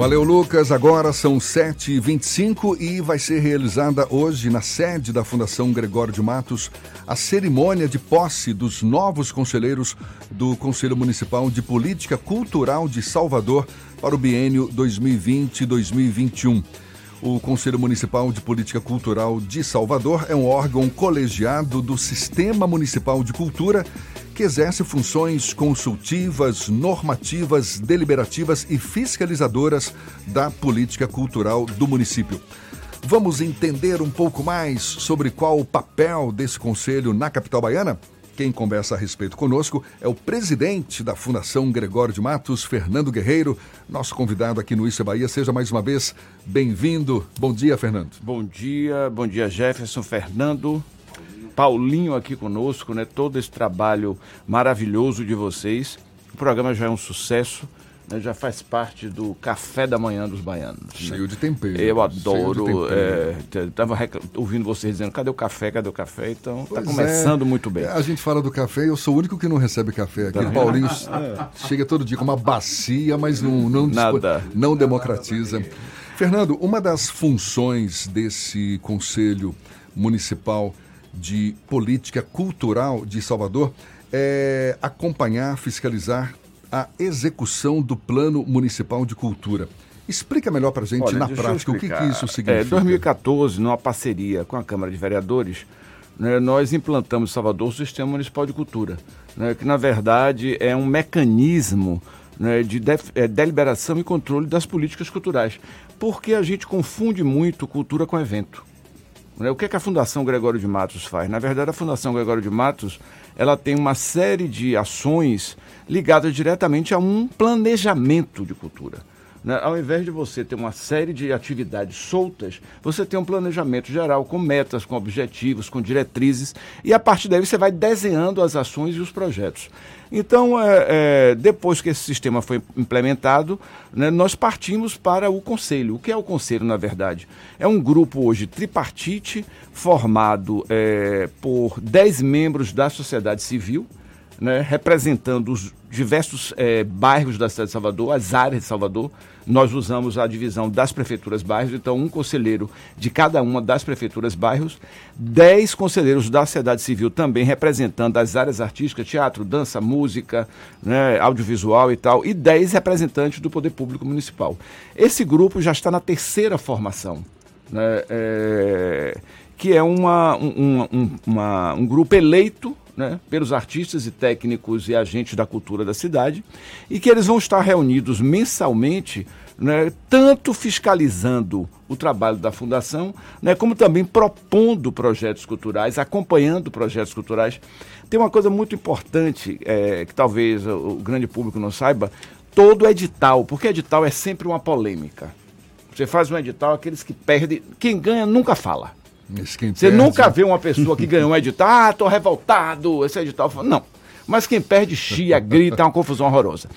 Valeu, Lucas. Agora são 7h25 e vai ser realizada hoje, na sede da Fundação Gregório de Matos, a cerimônia de posse dos novos conselheiros do Conselho Municipal de Política Cultural de Salvador para o biênio 2020-2021. O Conselho Municipal de Política Cultural de Salvador é um órgão colegiado do Sistema Municipal de Cultura que exerce funções consultivas, normativas, deliberativas e fiscalizadoras da política cultural do município. Vamos entender um pouco mais sobre qual o papel desse conselho na capital baiana? Quem conversa a respeito conosco é o presidente da Fundação Gregório de Matos, Fernando Guerreiro, nosso convidado aqui no é Bahia. Seja mais uma vez bem-vindo. Bom dia, Fernando. Bom dia, bom dia, Jefferson, Fernando. Paulinho aqui conosco, né? Todo esse trabalho maravilhoso de vocês. O programa já é um sucesso. Né, já faz parte do café da manhã dos baianos. Né? Cheio né? de tempero. Eu adoro. Estava é, ouvindo vocês dizendo, cadê o café, cadê o café? Então está começando é, muito bem. A gente fala do café, eu sou o único que não recebe café aqui. Tá. Paulinho chega todo dia com uma bacia, mas não, não, Nada. não democratiza. Fernando, uma das funções desse Conselho Municipal de Política Cultural de Salvador é acompanhar, fiscalizar a execução do Plano Municipal de Cultura. Explica melhor para a gente, Olha, na prática, o que, que, isso significa. Em é, 2014, numa parceria com a Câmara de Vereadores, né, nós implantamos em Salvador o Sistema Municipal de Cultura, né, que, na verdade, é um mecanismo né, de é, deliberação e controle das políticas culturais, porque a gente confunde muito cultura com evento. Né? O que, é que a Fundação Gregório de Matos faz? Na verdade, a Fundação Gregório de Matos ela tem uma série de ações ligadas diretamente a um planejamento de cultura. Né? Ao invés de você ter uma série de atividades soltas, você tem um planejamento geral com metas, com objetivos, com diretrizes, e a partir daí você vai desenhando as ações e os projetos. Então, é, é, depois que esse sistema foi implementado, né, nós partimos para o Conselho. O que é o Conselho, na verdade? É um grupo hoje tripartite, formado é, por 10 membros da sociedade civil, né, representando os diversos é, bairros da cidade de Salvador, as áreas de Salvador. Nós usamos a divisão das prefeituras bairros, então um conselheiro de cada uma das prefeituras bairros, dez conselheiros da sociedade civil também representando as áreas artísticas, teatro, dança, música, né, audiovisual e tal, e dez representantes do poder público municipal. Esse grupo já está na terceira formação. Né, é, que é uma, um, um, uma, um grupo eleito né, pelos artistas e técnicos e agentes da cultura da cidade, e que eles vão estar reunidos mensalmente, né, tanto fiscalizando o trabalho da Fundação, né, como também propondo projetos culturais, acompanhando projetos culturais. Tem uma coisa muito importante, é, que talvez o grande público não saiba, todo edital, porque edital é sempre uma polêmica. Você faz um edital, aqueles que perdem, quem ganha nunca fala. Você nunca vê uma pessoa que ganhou um edital, ah, tô revoltado, esse edital. Não. Mas quem perde chia, grita, é uma confusão horrorosa.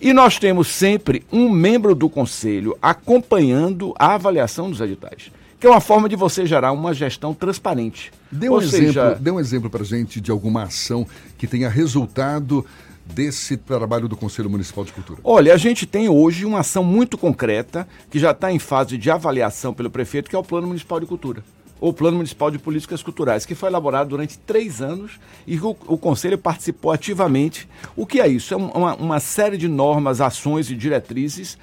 E nós temos sempre um membro do conselho acompanhando a avaliação dos editais que é uma forma de você gerar uma gestão transparente. Dê um, exemplo, dê um exemplo para gente de alguma ação que tenha resultado desse trabalho do Conselho Municipal de Cultura? Olha, a gente tem hoje uma ação muito concreta que já está em fase de avaliação pelo prefeito, que é o Plano Municipal de Cultura o Plano Municipal de Políticas Culturais, que foi elaborado durante três anos e o, o Conselho participou ativamente. O que é isso? É uma, uma série de normas, ações e diretrizes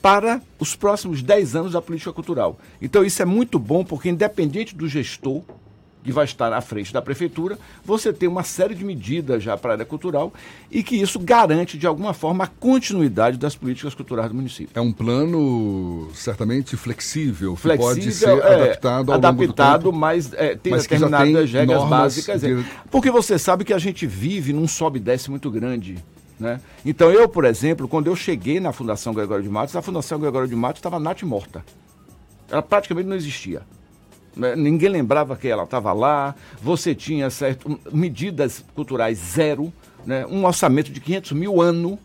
para os próximos dez anos da política cultural. Então isso é muito bom porque, independente do gestor, que vai estar à frente da prefeitura, você tem uma série de medidas já para a área cultural e que isso garante, de alguma forma, a continuidade das políticas culturais do município. É um plano certamente flexível, flexível pode ser é, adaptado ao adaptado, longo do mas é, tem mas determinadas tem regras básicas. É. De... Porque você sabe que a gente vive num sobe e desce muito grande. Né? Então, eu, por exemplo, quando eu cheguei na Fundação Gregório de Matos, a Fundação Gregório de Matos estava nat morta. Ela praticamente não existia. Né? Ninguém lembrava que ela estava lá. Você tinha certo, medidas culturais zero, né? um orçamento de 500 mil ano.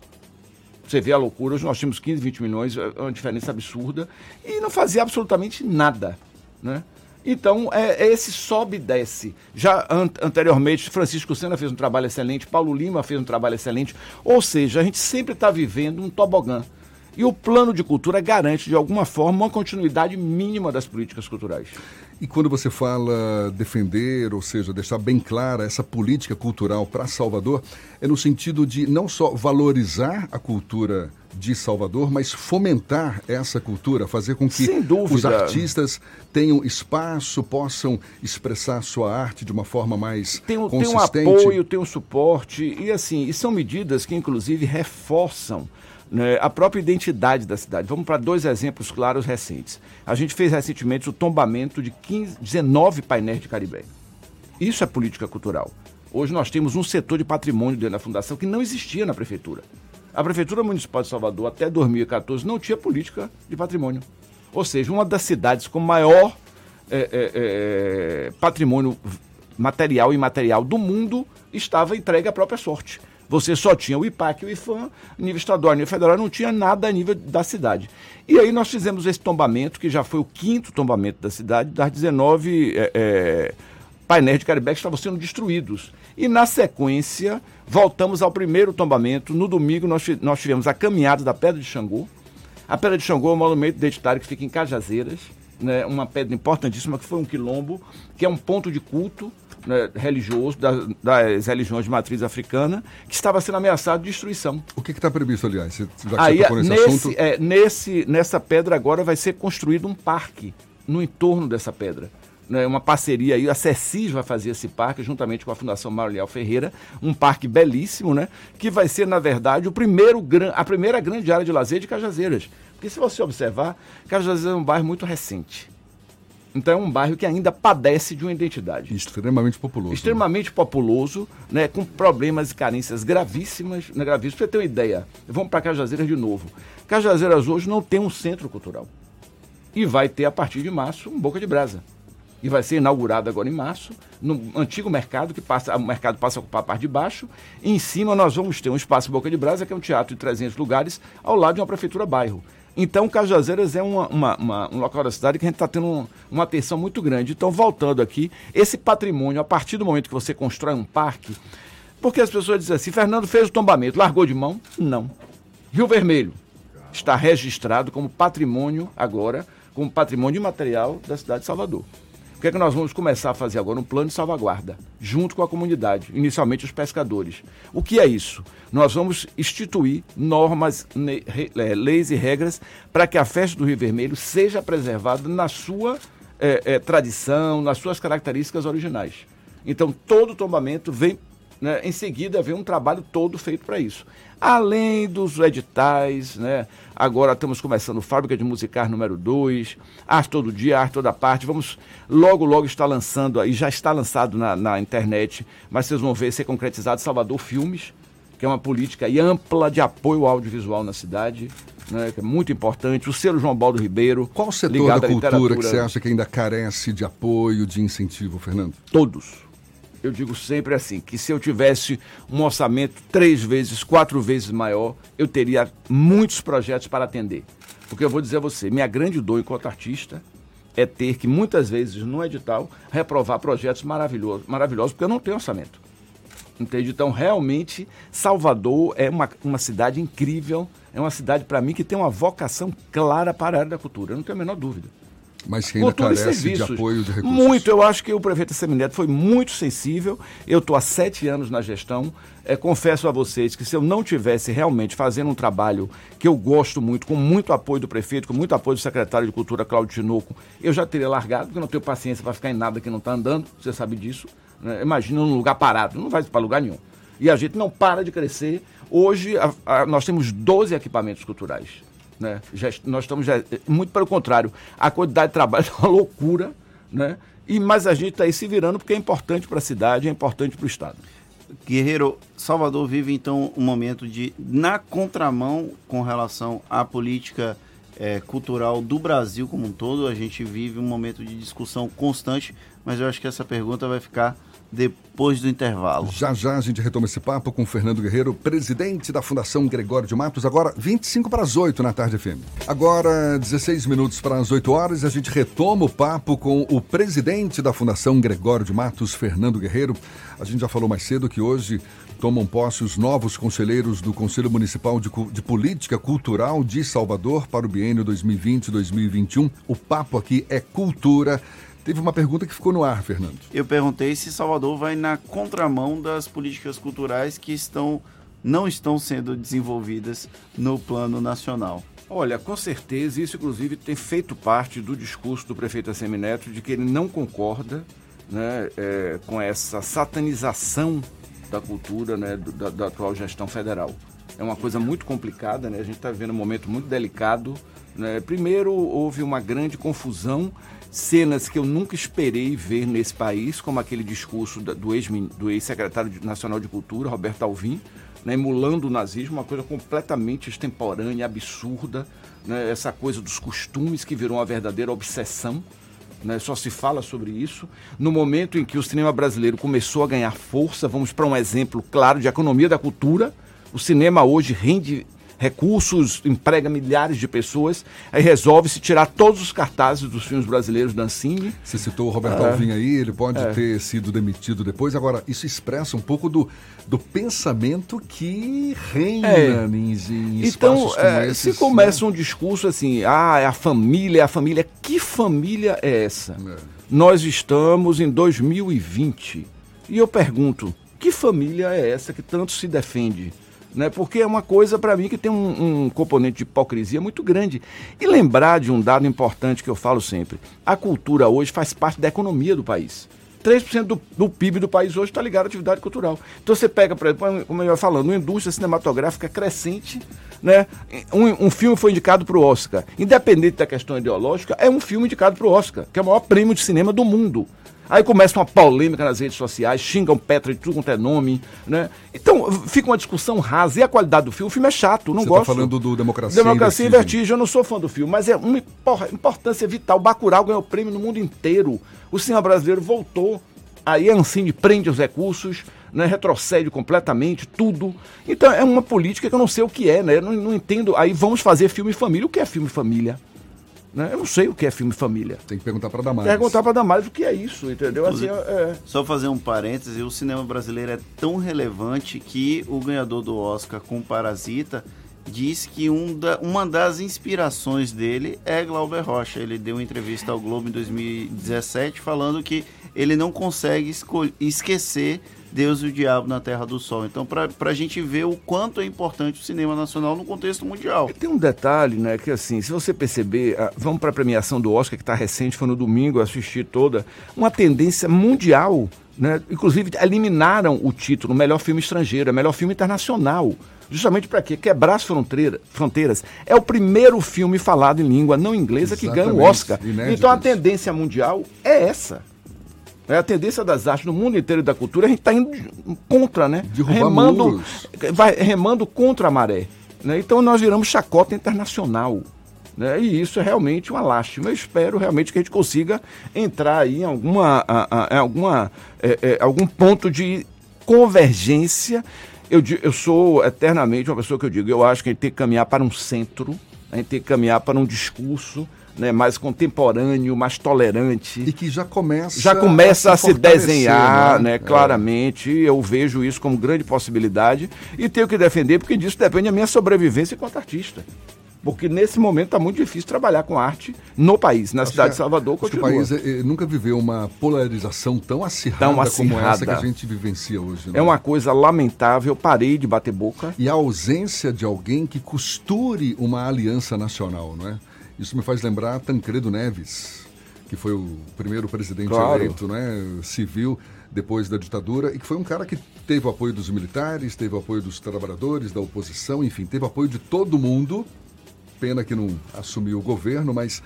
Você vê a loucura. Hoje nós tínhamos 15, 20 milhões, é uma diferença absurda. E não fazia absolutamente nada. Né? Então, é, é esse sobe e desce. Já an anteriormente, Francisco Sena fez um trabalho excelente, Paulo Lima fez um trabalho excelente. Ou seja, a gente sempre está vivendo um tobogã. E o plano de cultura garante, de alguma forma, uma continuidade mínima das políticas culturais. E quando você fala defender, ou seja, deixar bem clara essa política cultural para Salvador, é no sentido de não só valorizar a cultura de Salvador, mas fomentar essa cultura, fazer com que os artistas tenham espaço, possam expressar sua arte de uma forma mais tem, consistente. Tem um apoio, tem um suporte, e assim, e são medidas que inclusive reforçam né, a própria identidade da cidade. Vamos para dois exemplos claros recentes. A gente fez recentemente o tombamento de 15, 19 painéis de Caribe. Isso é política cultural. Hoje nós temos um setor de patrimônio dentro da fundação que não existia na prefeitura. A Prefeitura Municipal de Salvador, até 2014, não tinha política de patrimônio. Ou seja, uma das cidades com maior é, é, é, patrimônio material e imaterial do mundo estava entregue à própria sorte. Você só tinha o IPAC e o IFAM, nível estadual, nível federal, não tinha nada a nível da cidade. E aí nós fizemos esse tombamento, que já foi o quinto tombamento da cidade, das 19 é, é, painéis de Caribe que estavam sendo destruídos. E na sequência, voltamos ao primeiro tombamento. No domingo, nós, nós tivemos a caminhada da Pedra de Xangô. A Pedra de Xangô é um monumento identitário que fica em Cajazeiras, né, uma pedra importantíssima que foi um quilombo, que é um ponto de culto né, religioso das, das, religiões de matriz africana, que estava sendo ameaçado de destruição. O que está previsto, aliás? Já que Aí, você nesse, assunto... é, nesse, nessa pedra agora vai ser construído um parque no entorno dessa pedra. Né, uma parceria aí, a CECIS vai fazer esse parque, juntamente com a Fundação Mauriel Ferreira, um parque belíssimo, né? Que vai ser, na verdade, o primeiro, a primeira grande área de lazer de Cajazeiras. Porque se você observar, Cajazeiras é um bairro muito recente. Então é um bairro que ainda padece de uma identidade. Extremamente populoso. Extremamente né? populoso, né, com problemas e carências gravíssimas. Né, gravíssimas. Pra você ter uma ideia, vamos para Cajazeiras de novo. Cajazeiras hoje não tem um centro cultural. E vai ter, a partir de março, um Boca de Brasa. E vai ser inaugurado agora em março, no antigo mercado, que passa, o mercado passa a ocupar a parte de baixo. E em cima nós vamos ter um espaço Boca de Brasa, que é um teatro de 300 lugares, ao lado de uma prefeitura bairro. Então, Cajazeiras é uma, uma, uma, um local da cidade que a gente está tendo um, uma atenção muito grande. Então, voltando aqui, esse patrimônio, a partir do momento que você constrói um parque, porque as pessoas dizem assim, Fernando fez o tombamento, largou de mão? Não. Rio Vermelho está registrado como patrimônio agora, como patrimônio imaterial da cidade de Salvador que é que nós vamos começar a fazer agora? Um plano de salvaguarda, junto com a comunidade, inicialmente os pescadores. O que é isso? Nós vamos instituir normas, é, leis e regras para que a festa do Rio Vermelho seja preservada na sua é, é, tradição, nas suas características originais. Então, todo tombamento vem né, em seguida vem um trabalho todo feito para isso. Além dos editais, né, agora estamos começando Fábrica de Musicar número 2, Arte Todo Dia, Arte Toda Parte. Vamos logo, logo estar lançando, aí já está lançado na, na internet, mas vocês vão ver ser concretizado Salvador Filmes, que é uma política ampla de apoio ao audiovisual na cidade. Né, que é muito importante, o selo João Baldo Ribeiro. Qual setor da cultura que você acha que ainda carece de apoio, de incentivo, Fernando? Todos eu digo sempre assim, que se eu tivesse um orçamento três vezes, quatro vezes maior, eu teria muitos projetos para atender. Porque eu vou dizer a você, minha grande dor enquanto artista é ter que, muitas vezes, no edital, reprovar projetos maravilhosos, maravilhosos porque eu não tenho orçamento. Entende? Então, realmente, Salvador é uma, uma cidade incrível, é uma cidade, para mim, que tem uma vocação clara para a área da cultura, eu não tenho a menor dúvida. Mas que ainda Cultura carece de apoio de recursos. Muito, eu acho que o prefeito Semineto foi muito sensível. Eu estou há sete anos na gestão. É, confesso a vocês que se eu não tivesse realmente fazendo um trabalho que eu gosto muito, com muito apoio do prefeito, com muito apoio do secretário de Cultura, Cláudio Tinoco, eu já teria largado, porque eu não tenho paciência para ficar em nada que não está andando, você sabe disso. Né? Imagina num lugar parado, não vai para lugar nenhum. E a gente não para de crescer. Hoje a, a, nós temos 12 equipamentos culturais. Né? Já, nós estamos já, muito pelo contrário, a quantidade de trabalho é uma loucura, né? E mas a gente está aí se virando porque é importante para a cidade, é importante para o estado. Guerreiro, Salvador vive então um momento de na contramão com relação à política é, cultural do Brasil como um todo. A gente vive um momento de discussão constante, mas eu acho que essa pergunta vai ficar depois do intervalo. Já já a gente retoma esse papo com Fernando Guerreiro, presidente da Fundação Gregório de Matos, agora 25 para as 8 na tarde FM. Agora 16 minutos para as 8 horas, a gente retoma o papo com o presidente da Fundação Gregório de Matos, Fernando Guerreiro. A gente já falou mais cedo que hoje tomam posse os novos conselheiros do Conselho Municipal de, de Política Cultural de Salvador para o biênio 2020-2021. O papo aqui é cultura. Teve uma pergunta que ficou no ar, Fernando. Eu perguntei se Salvador vai na contramão das políticas culturais que estão não estão sendo desenvolvidas no plano nacional. Olha, com certeza, isso inclusive tem feito parte do discurso do prefeito Assemineto de que ele não concorda né, é, com essa satanização da cultura né, da, da, atual gestão federal. É uma coisa muito complicada, né? a gente está vivendo um momento muito delicado. Né? Primeiro, houve uma grande confusão, cenas que eu nunca esperei ver nesse país, como aquele discurso do ex-secretário ex nacional de Cultura, Roberto Alvim, né, emulando o nazismo, uma coisa completamente extemporânea, absurda, né, essa coisa dos costumes que virou uma verdadeira obsessão né? só se fala sobre isso. No momento em que o cinema brasileiro começou a ganhar força, vamos para um exemplo claro de economia da cultura. O cinema hoje rende recursos, emprega milhares de pessoas, aí resolve-se tirar todos os cartazes dos filmes brasileiros da Ancine. Você citou o Roberto é. Alvim aí, ele pode é. ter sido demitido depois. Agora, isso expressa um pouco do, do pensamento que reina é. em, em Então, é, esses, se começa né? um discurso assim, ah, é a família, é a família, que família é essa? É. Nós estamos em 2020 e eu pergunto, que família é essa que tanto se defende? Né? Porque é uma coisa para mim que tem um, um, componente de hipocrisia muito grande. E lembrar de um dado importante que eu falo sempre: a cultura hoje faz parte da economia do país. 3% do, do PIB do país hoje está ligado à atividade cultural. Então você pega, por exemplo, como eu ia falando, uma indústria cinematográfica crescente, né? Um, um filme foi indicado para o Oscar. Independente da questão ideológica, é um filme indicado para o Oscar, que é o maior prêmio de cinema do mundo. Aí começa uma polêmica nas redes sociais, xingam Petra de tudo quanto é nome, né? Então fica uma discussão rasa. E a qualidade do filme? O filme é chato, não Você gosto. Você tá falando do Democracia, Democracia e Vertigem. Vertigem. Eu não sou fã do filme, mas é uma importância vital. O Bacurau ganhou prêmio no mundo inteiro. O cinema brasileiro voltou. Aí a Ancine prende os recursos, né, retrocede completamente, tudo. Então é uma política que eu não sei o que é, né? Eu não, não entendo. Aí vamos fazer filme família. O que é filme família? Né? Eu não sei o que é filme família. Tem que perguntar para Damares. Perguntar para Damares o que é isso, entendeu? Assim, é... Só fazer um parêntese, o cinema brasileiro é tão relevante que o ganhador do Oscar com Parasita disse que um da, uma das inspirações dele é Glauber Rocha. Ele deu uma entrevista ao Globo em 2017 falando que ele não consegue esquecer Deus e o Diabo na Terra do Sol. Então, para a gente ver o quanto é importante o cinema nacional no contexto mundial. Tem um detalhe, né, que assim, se você perceber, ah, vamos para a premiação do Oscar, que está recente, foi no domingo, eu assisti toda, uma tendência mundial, né, inclusive eliminaram o título melhor filme estrangeiro, é melhor filme internacional. Justamente para quê? Quebrar as fronteiras. É o primeiro filme falado em língua não inglesa Exatamente. que ganha o Oscar. Inéditos. Então a tendência mundial é essa. É a tendência das artes no mundo inteiro da cultura, a gente está indo contra, né? remando, vai remando contra a maré. Né? Então nós viramos chacota internacional. Né? E isso é realmente uma lástima. Eu espero realmente que a gente consiga entrar aí em alguma, a, a, alguma, é, é, algum ponto de convergência. Eu, eu sou eternamente uma pessoa que eu digo, eu acho que a gente tem que caminhar para um centro, a gente tem que caminhar para um discurso né, mais contemporâneo, mais tolerante. E que já começa, já começa a se, a se desenhar, né? né claramente. Eu vejo isso como grande possibilidade e tenho que defender, porque disso depende a minha sobrevivência enquanto artista. Porque nesse momento está muito difícil trabalhar com arte no país, na acho cidade de Salvador. Continua. que o país é, é, nunca viveu uma polarização tão acirrada, tão acirrada, como essa que a gente vivencia hoje. Né? É uma coisa lamentável, parei de bater boca. E a ausência de alguém que costure uma aliança nacional, não é? Isso me faz lembrar Tancredo Neves, que foi o primeiro presidente claro. eleito né, civil depois da ditadura e que foi um cara que teve o apoio dos militares, teve o apoio dos trabalhadores, da oposição, enfim, teve o apoio de todo mundo. Pena que não assumiu o governo, mas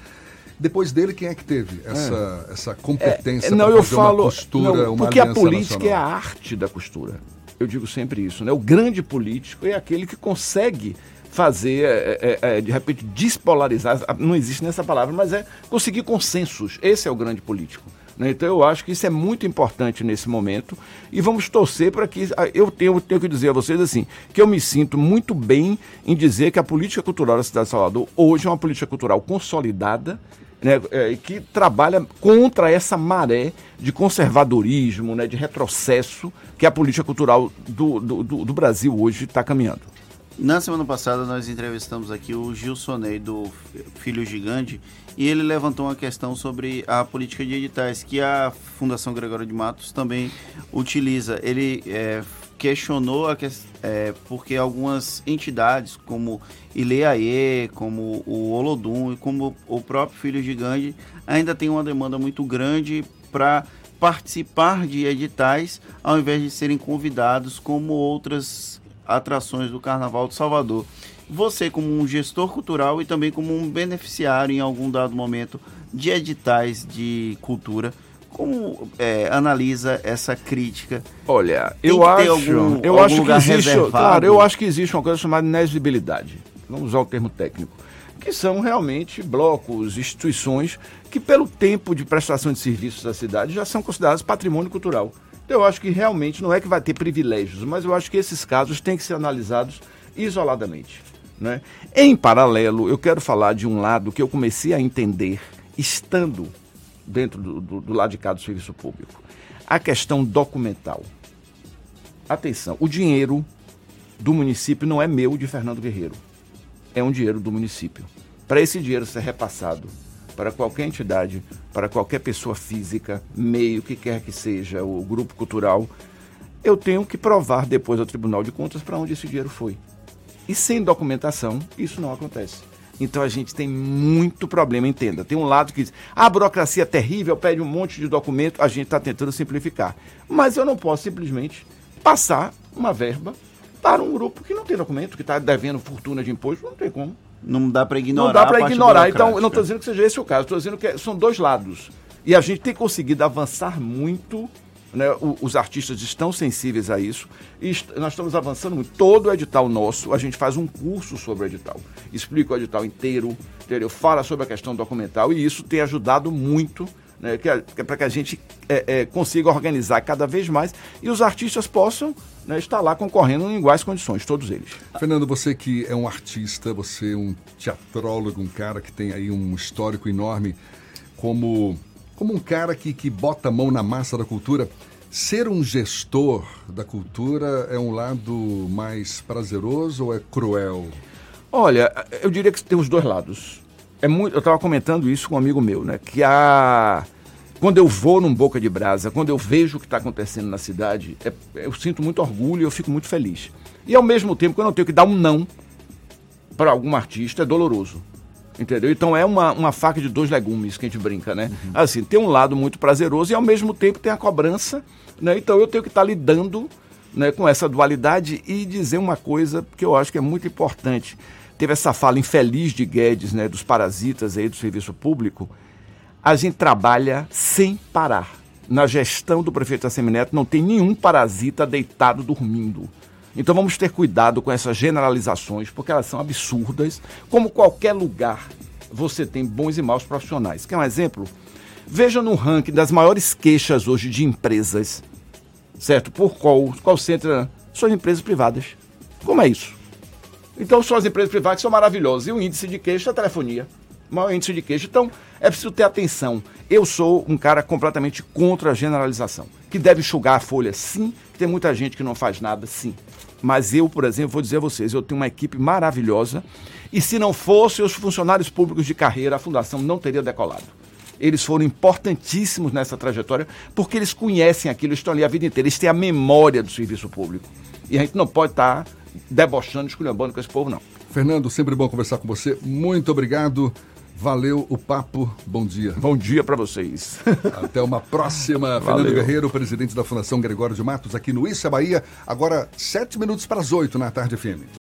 depois dele, quem é que teve essa, é. essa competência é, não, eu falo, uma costura, não, uma Porque a política nacional? é a arte da costura. Eu digo sempre isso, né? O grande político é aquele que consegue fazer, é, é, é, de repente, despolarizar, não existe nessa palavra, mas é conseguir consensos. Esse é o grande político. Né? Então eu acho que isso é muito importante nesse momento e vamos torcer para que. Ah, eu tenho, tenho que dizer a vocês assim, que eu me sinto muito bem em dizer que a política cultural da cidade de Salvador hoje é uma política cultural consolidada. Né, é, que trabalha contra essa maré de conservadorismo, né, de retrocesso que a política cultural do, do, do Brasil hoje está caminhando. Na semana passada nós entrevistamos aqui o Gilson Ney do Filho Gigante e ele levantou uma questão sobre a política de editais que a Fundação Gregório de Matos também utiliza. Ele é, questionou que, é, porque algumas entidades como Ileaê, como o Olodum e como o próprio Filho Gigante ainda tem uma demanda muito grande para participar de editais ao invés de serem convidados como outras atrações do Carnaval de Salvador. Você, como um gestor cultural e também como um beneficiário em algum dado momento de editais de cultura, como é, analisa essa crítica? Olha, eu acho, algum, eu algum acho que existe, reservado? claro, eu acho que existe uma coisa chamada inexigibilidade. Vamos usar o termo técnico, que são realmente blocos, instituições que pelo tempo de prestação de serviços da cidade já são considerados patrimônio cultural. Eu acho que realmente não é que vai ter privilégios, mas eu acho que esses casos têm que ser analisados isoladamente. Né? Em paralelo, eu quero falar de um lado que eu comecei a entender estando dentro do, do, do lado de cá do serviço público. A questão documental. Atenção, o dinheiro do município não é meu de Fernando Guerreiro. É um dinheiro do município. Para esse dinheiro ser repassado para qualquer entidade, para qualquer pessoa física, meio que quer que seja, o grupo cultural, eu tenho que provar depois ao Tribunal de Contas para onde esse dinheiro foi. E sem documentação, isso não acontece. Então a gente tem muito problema, entenda. Tem um lado que diz, a burocracia é terrível, pede um monte de documento, a gente está tentando simplificar. Mas eu não posso simplesmente passar uma verba para um grupo que não tem documento, que está devendo fortuna de imposto, não tem como. Não dá para ignorar. Não dá para ignorar. Então, eu não estou dizendo que seja esse o caso, estou dizendo que são dois lados. E a gente tem conseguido avançar muito. Né? Os artistas estão sensíveis a isso. E nós estamos avançando muito. Todo o edital nosso, a gente faz um curso sobre o edital. Explica o edital inteiro, entendeu? fala sobre a questão documental. E isso tem ajudado muito né, que é para que a gente é, é, consiga organizar cada vez mais e os artistas possam né, estar lá concorrendo em iguais condições, todos eles. Fernando, você que é um artista, você é um teatrólogo, um cara que tem aí um histórico enorme, como, como um cara que, que bota a mão na massa da cultura, ser um gestor da cultura é um lado mais prazeroso ou é cruel? Olha, eu diria que tem os dois lados é muito, eu estava comentando isso com um amigo meu, né? Que a quando eu vou num Boca de Brasa, quando eu vejo o que está acontecendo na cidade, é, eu sinto muito orgulho e eu fico muito feliz. E ao mesmo tempo, quando eu tenho que dar um não para algum artista, é doloroso. Entendeu? Então é uma, uma faca de dois legumes que a gente brinca, né? Uhum. Assim, tem um lado muito prazeroso e ao mesmo tempo tem a cobrança, né? Então eu tenho que estar tá lidando né, com essa dualidade e dizer uma coisa que eu acho que é muito importante teve essa fala infeliz de Guedes, né, dos parasitas aí do serviço público, a gente trabalha sem parar. Na gestão do prefeito Assemineto não tem nenhum parasita deitado dormindo. Então vamos ter cuidado com essas generalizações, porque elas são absurdas. Como qualquer lugar, você tem bons e maus profissionais. Quer um exemplo? Veja no ranking das maiores queixas hoje de empresas, certo? Por qual, qual centro? São empresas privadas. Como é isso? Então são as empresas privadas que são maravilhosas. E o índice de queixa é a telefonia. O maior índice de queixa. Então, é preciso ter atenção. Eu sou um cara completamente contra a generalização. Que deve enxugar a folha, sim. Tem muita gente que não faz nada, sim. Mas eu, por exemplo, vou dizer a vocês, eu tenho uma equipe maravilhosa. E se não fossem os funcionários públicos de carreira, a fundação não teria decolado. Eles foram importantíssimos nessa trajetória, porque eles conhecem aquilo, estão ali a vida inteira, eles têm a memória do serviço público. E a gente não pode estar debochando, esculhambando com esse povo, não. Fernando, sempre bom conversar com você. Muito obrigado. Valeu o papo. Bom dia. Bom dia para vocês. Até uma próxima. Valeu. Fernando Guerreiro, presidente da Fundação Gregório de Matos, aqui no Issa Bahia. Agora, sete minutos para as oito na tarde FM.